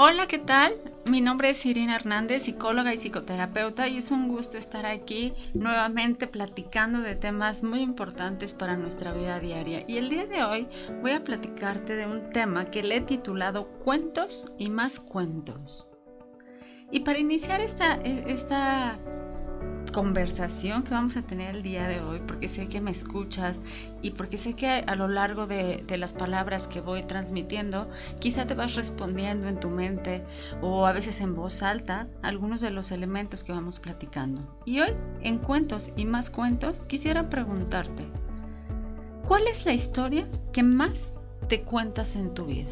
Hola, ¿qué tal? Mi nombre es Irina Hernández, psicóloga y psicoterapeuta, y es un gusto estar aquí nuevamente platicando de temas muy importantes para nuestra vida diaria. Y el día de hoy voy a platicarte de un tema que le he titulado Cuentos y más cuentos. Y para iniciar esta, esta conversación que vamos a tener el día de hoy, porque sé que me escuchas y porque sé que a lo largo de, las palabras que voy transmitiendo, quizá te vas respondiendo en tu mente o a veces en voz alta algunos de los elementos que vamos platicando. Y hoy, en cuentos y más cuentos, quisiera preguntarte, ¿cuál es la historia que más te cuentas en tu vida?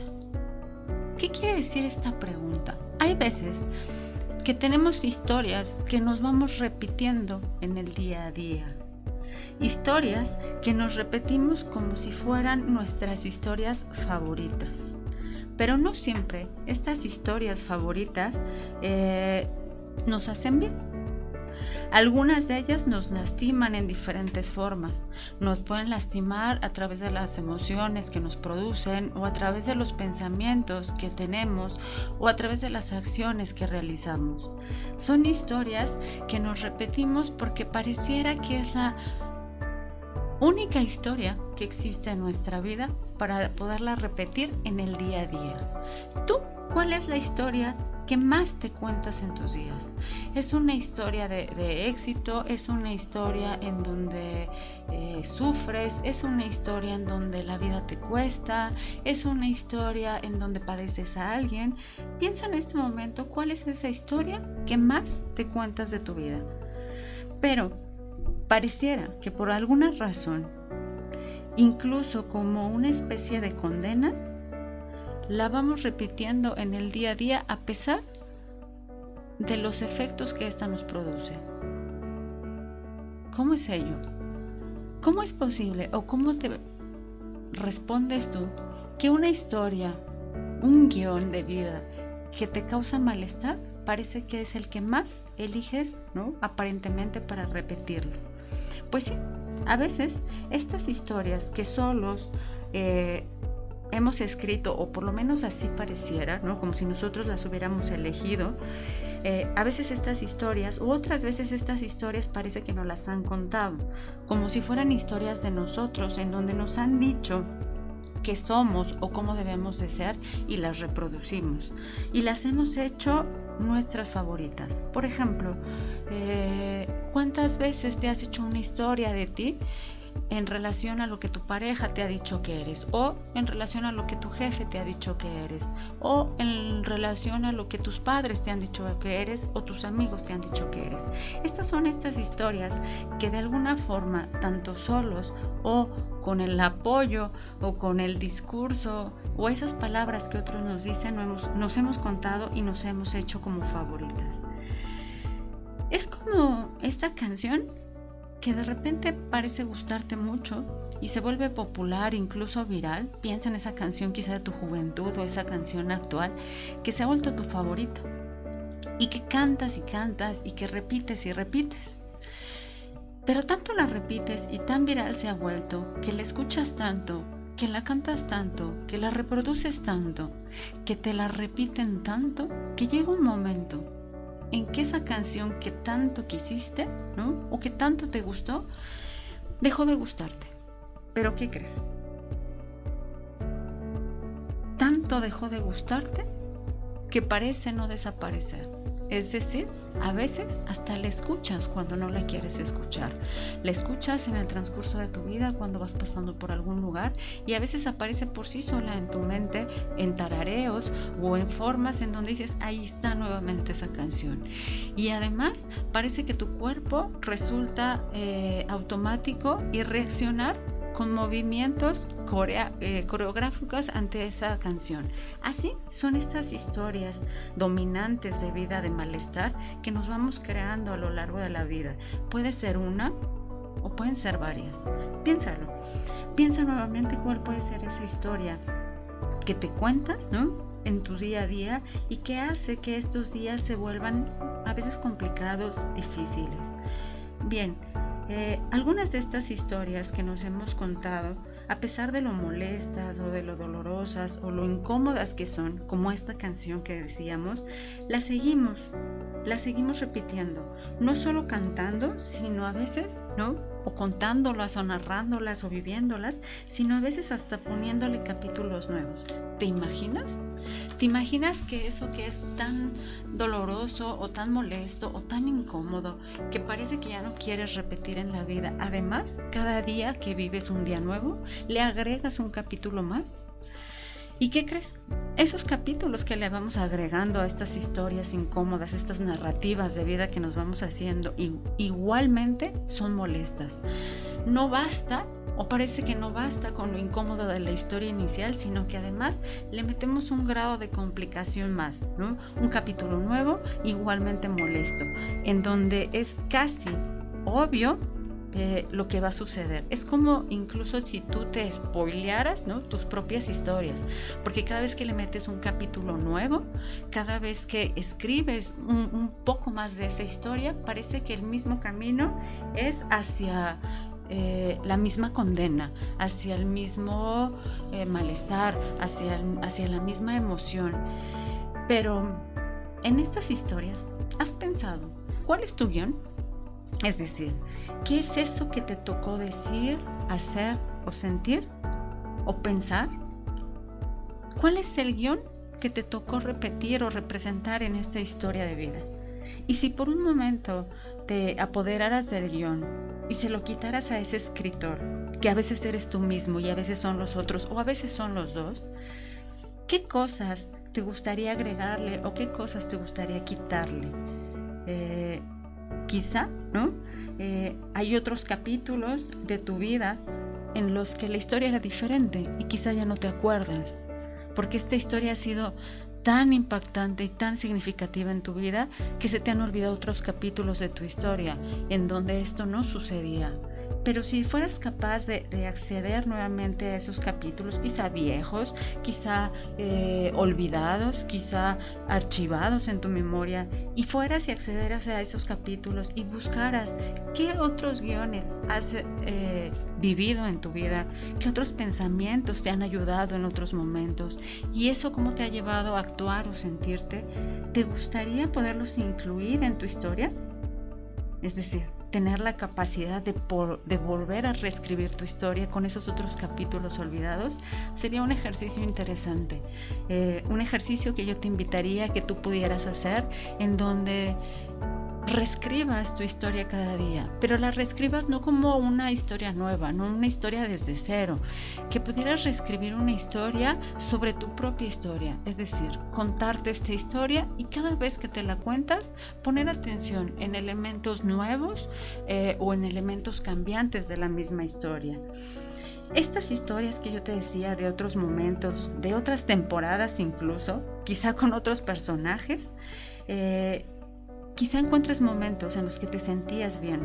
¿Qué quiere decir esta pregunta? Hay veces que tenemos historias que nos vamos repitiendo en el día a día. Historias que nos repetimos como si fueran nuestras historias favoritas. Pero no siempre estas historias favoritas eh, nos hacen bien. Algunas de ellas nos lastiman en diferentes formas. Nos pueden lastimar a través de las emociones que nos producen o a través de los pensamientos que tenemos o a través de las acciones que realizamos. Son historias que nos repetimos porque pareciera que es la única historia que existe en nuestra vida para poderla repetir en el día a día. ¿Tú cuál es la historia ¿Qué más te cuentas en tus días. Es una historia de, éxito, es una historia en donde eh, sufres, es una historia en donde la vida te cuesta, es una historia en donde padeces a alguien. Piensa en este momento cuál es esa historia que más te cuentas de tu vida. Pero pareciera que por alguna razón, incluso como una especie de condena, la vamos repitiendo en el día a día a pesar de los efectos que ésta nos produce. ¿Cómo es ello? ¿Cómo es posible o cómo te respondes tú que una historia, un guion de vida que te causa malestar parece que es el que más eliges, ¿no? Aparentemente para repetirlo. Pues sí, a veces estas historias que solos eh, hemos escrito, o por lo menos así pareciera, ¿no? como si nosotros las hubiéramos elegido, eh, a veces estas historias, u otras veces estas historias parece que nos las han contado, como si fueran historias de nosotros, en donde nos han dicho qué somos o cómo debemos de ser y las reproducimos. Y las hemos hecho nuestras favoritas. Por ejemplo, eh, ¿cuántas veces te has hecho una historia de ti en relación a lo que tu pareja te ha dicho que eres o en relación a lo que tu jefe te ha dicho que eres o en relación a lo que tus padres te han dicho que eres o tus amigos te han dicho que eres. Estas son estas historias que de alguna forma, tanto solos o con el apoyo o con el discurso o esas palabras que otros nos dicen, nos hemos contado y nos hemos hecho como favoritas. Es como esta canción que de repente parece gustarte mucho y se vuelve popular, incluso viral, piensa en esa canción quizá de tu juventud o esa canción actual que se ha vuelto tu favorito y que cantas y cantas y que repites y repites. Pero tanto la repites y tan viral se ha vuelto que la escuchas tanto, que la cantas tanto, que la reproduces tanto, que te la repiten tanto, que llega un momento en que esa canción que tanto quisiste, ¿no? O que tanto te gustó, dejó de gustarte. Pero ¿qué crees? Tanto dejó de gustarte que parece no desaparecer. Es decir, a veces hasta la escuchas cuando no la quieres escuchar. La escuchas en el transcurso de tu vida cuando vas pasando por algún lugar y a veces aparece por sí sola en tu mente en tarareos o en formas en donde dices, ahí está nuevamente esa canción. Y además parece que tu cuerpo resulta eh, automático y reaccionar con movimientos eh, coreográficos ante esa canción. Así son estas historias dominantes de vida de malestar que nos vamos creando a lo largo de la vida. Puede ser una o pueden ser varias. Piénsalo. Piensa nuevamente cuál puede ser esa historia que te cuentas, ¿no? en tu día a día y que hace que estos días se vuelvan a veces complicados, difíciles. Bien, eh, algunas de estas historias que nos hemos contado a pesar de lo molestas o de lo dolorosas o lo incómodas que son, como esta canción que decíamos, las seguimos, las seguimos repitiendo, no solo cantando, sino a veces, ¿no? O contándolas o narrándolas o viviéndolas, sino a veces hasta poniéndole capítulos nuevos. ¿Te imaginas? ¿Te imaginas que eso que es tan doloroso o tan molesto o tan incómodo que parece que ya no quieres repetir en la vida, además, cada día que vives un día nuevo, le agregas un capítulo más? ¿Y qué crees? Esos capítulos que le vamos agregando a estas historias incómodas, estas narrativas de vida que nos vamos haciendo, igualmente son molestas. No basta, o parece que no basta con lo incómodo de la historia inicial, sino que además le metemos un grado de complicación más. Un capítulo nuevo, igualmente molesto, en donde es casi obvio eh, lo que va a suceder. Es como incluso si tú te spoilearas ¿no? tus propias historias, porque cada vez que le metes un capítulo nuevo, cada vez que escribes un, poco más de esa historia, parece que el mismo camino es hacia eh, la misma condena, hacia el mismo eh, malestar, hacia, hacia la misma emoción. Pero en estas historias, ¿has pensado cuál es tu guion? Es decir, ¿qué es eso que te tocó decir, hacer o sentir o pensar? ¿Cuál es el guion que te tocó repetir o representar en esta historia de vida? Y si por un momento te apoderaras del guion y se lo quitaras a ese escritor, que a veces eres tú mismo y a veces son los otros o a veces son los dos, ¿qué cosas te gustaría agregarle o qué cosas te gustaría quitarle? Eh, quizá, ¿no? Eh, hay otros capítulos de tu vida en los que la historia era diferente y quizá ya no te acuerdas, porque esta historia ha sido tan impactante y tan significativa en tu vida que se te han olvidado otros capítulos de tu historia en donde esto no sucedía. Pero si fueras capaz de, acceder nuevamente a esos capítulos, quizá viejos, quizá eh, olvidados, quizá archivados en tu memoria, y fueras y accederas a esos capítulos y buscaras qué otros guiones has eh, vivido en tu vida, qué otros pensamientos te han ayudado en otros momentos, y eso cómo te ha llevado a actuar o sentirte, ¿te gustaría poderlos incluir en tu historia? Es decir, tener la capacidad de, de, volver a reescribir tu historia con esos otros capítulos olvidados, sería un ejercicio interesante. Eh, un ejercicio que yo te invitaría a que tú pudieras hacer en donde reescribas tu historia cada día, pero la reescribas no como una historia nueva, no una historia desde cero, que pudieras reescribir una historia sobre tu propia historia, es decir, contarte esta historia y cada vez que te la cuentas, poner atención en elementos nuevos eh, o en elementos cambiantes de la misma historia. Estas historias que yo te decía de otros momentos, de otras temporadas incluso, quizá con otros personajes, eh, Quizá encuentres momentos en los que te sentías bien,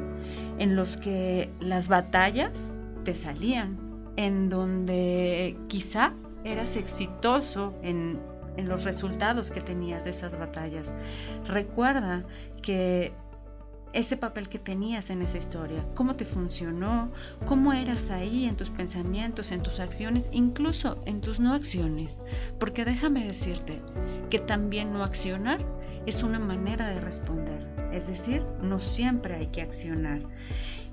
en los que las batallas te salían, en donde quizá eras exitoso en, los resultados que tenías de esas batallas. Recuerda que ese papel que tenías en esa historia, cómo te funcionó, cómo eras ahí en tus pensamientos, en tus acciones, incluso en tus no acciones. Porque déjame decirte que también no accionar es una manera de responder. Es decir, no siempre hay que accionar.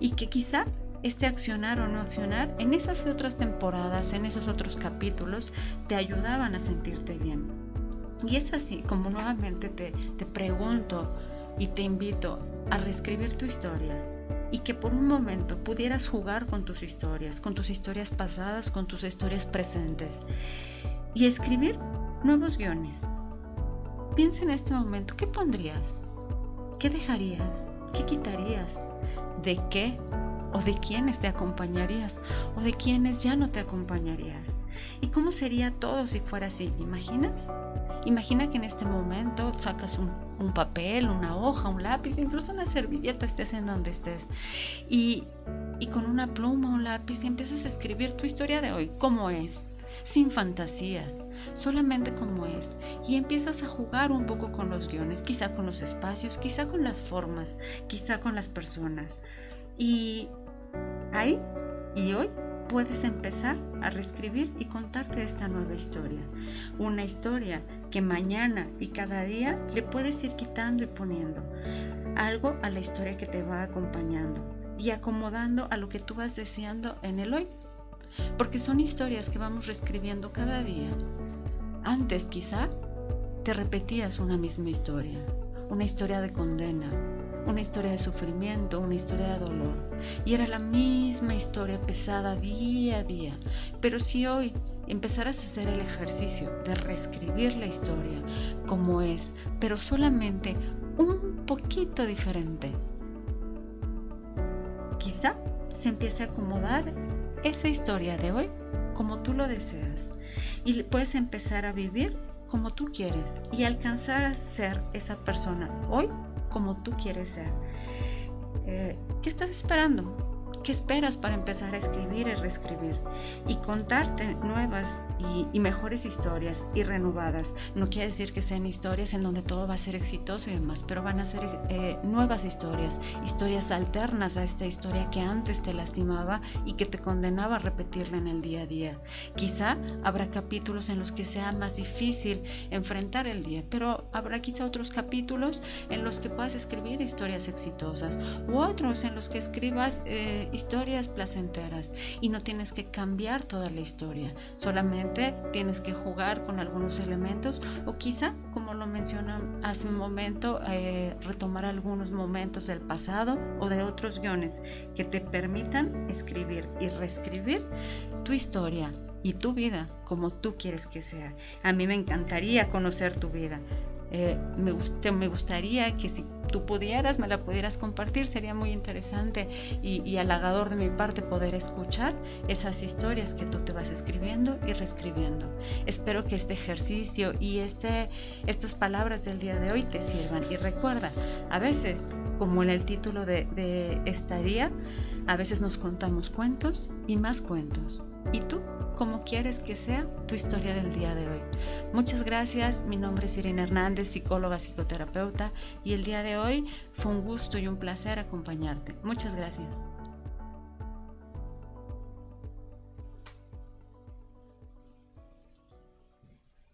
Y que quizá este accionar o no accionar en esas otras temporadas, en esos otros capítulos, te ayudaban a sentirte bien. Y es así como nuevamente te, te pregunto y te invito a reescribir tu historia y que por un momento pudieras jugar con tus historias, con tus historias pasadas, con tus historias presentes y escribir nuevos guiones, Piensa en este momento, ¿qué pondrías? ¿Qué dejarías? ¿Qué quitarías? ¿De qué o de quiénes te acompañarías o de quiénes ya no te acompañarías. ¿Y cómo sería todo si fuera así? ¿Imaginas? Imagina que en este momento sacas un, papel, una hoja, un lápiz, incluso una servilleta, estés en donde estés, y, y con una pluma o un lápiz empiezas a escribir tu historia de hoy, cómo es, sin fantasías, solamente como es, y empiezas a jugar un poco con los guiones, quizá con los espacios, quizá con las formas, quizá con las personas. Y ahí y hoy puedes empezar a reescribir y contarte esta nueva historia. Una historia que mañana y cada día le puedes ir quitando y poniendo algo a la historia que te va acompañando y acomodando a lo que tú vas deseando en el hoy. Porque son historias que vamos reescribiendo cada día. Antes quizá te repetías una misma historia, una historia de condena, una historia de sufrimiento, una historia de dolor. Y era la misma historia pesada día a día. Pero si hoy empezaras a hacer el ejercicio de reescribir la historia como es, pero solamente un poquito diferente, quizá se empiece a acomodar esa historia de hoy como tú lo deseas y puedes empezar a vivir como tú quieres y alcanzar a ser esa persona hoy como tú quieres ser. Eh, ¿Qué estás esperando? ¿Qué esperas para empezar a escribir y reescribir? Y contarte nuevas y, mejores historias y renovadas. No quiere decir que sean historias en donde todo va a ser exitoso y demás, pero van a ser eh, nuevas historias, historias alternas a esta historia que antes te lastimaba y que te condenaba a repetirla en el día a día. Quizá habrá capítulos en los que sea más difícil enfrentar el día, pero habrá quizá otros capítulos en los que puedas escribir historias exitosas u otros en los que escribas eh, historias placenteras y no tienes que cambiar toda la historia, solamente tienes que jugar con algunos elementos o quizá, como lo mencioné hace un momento, eh, retomar algunos momentos del pasado o de otros guiones que te permitan escribir y reescribir tu historia y tu vida como tú quieres que sea. A mí me encantaría conocer tu vida. Eh, me, me gustaría que si tú pudieras, me la pudieras compartir, sería muy interesante y, y, halagador de mi parte poder escuchar esas historias que tú te vas escribiendo y reescribiendo. Espero que este ejercicio y este, estas palabras del día de hoy te sirvan. Y recuerda, a veces, como en el título de, de esta día, a veces nos contamos cuentos y más cuentos. ¿Y tú? ¿Cómo quieres que sea tu historia del día de hoy? Muchas gracias. Mi nombre es Irene Hernández, psicóloga, psicoterapeuta, y el día de hoy fue un gusto y un placer acompañarte. Muchas gracias.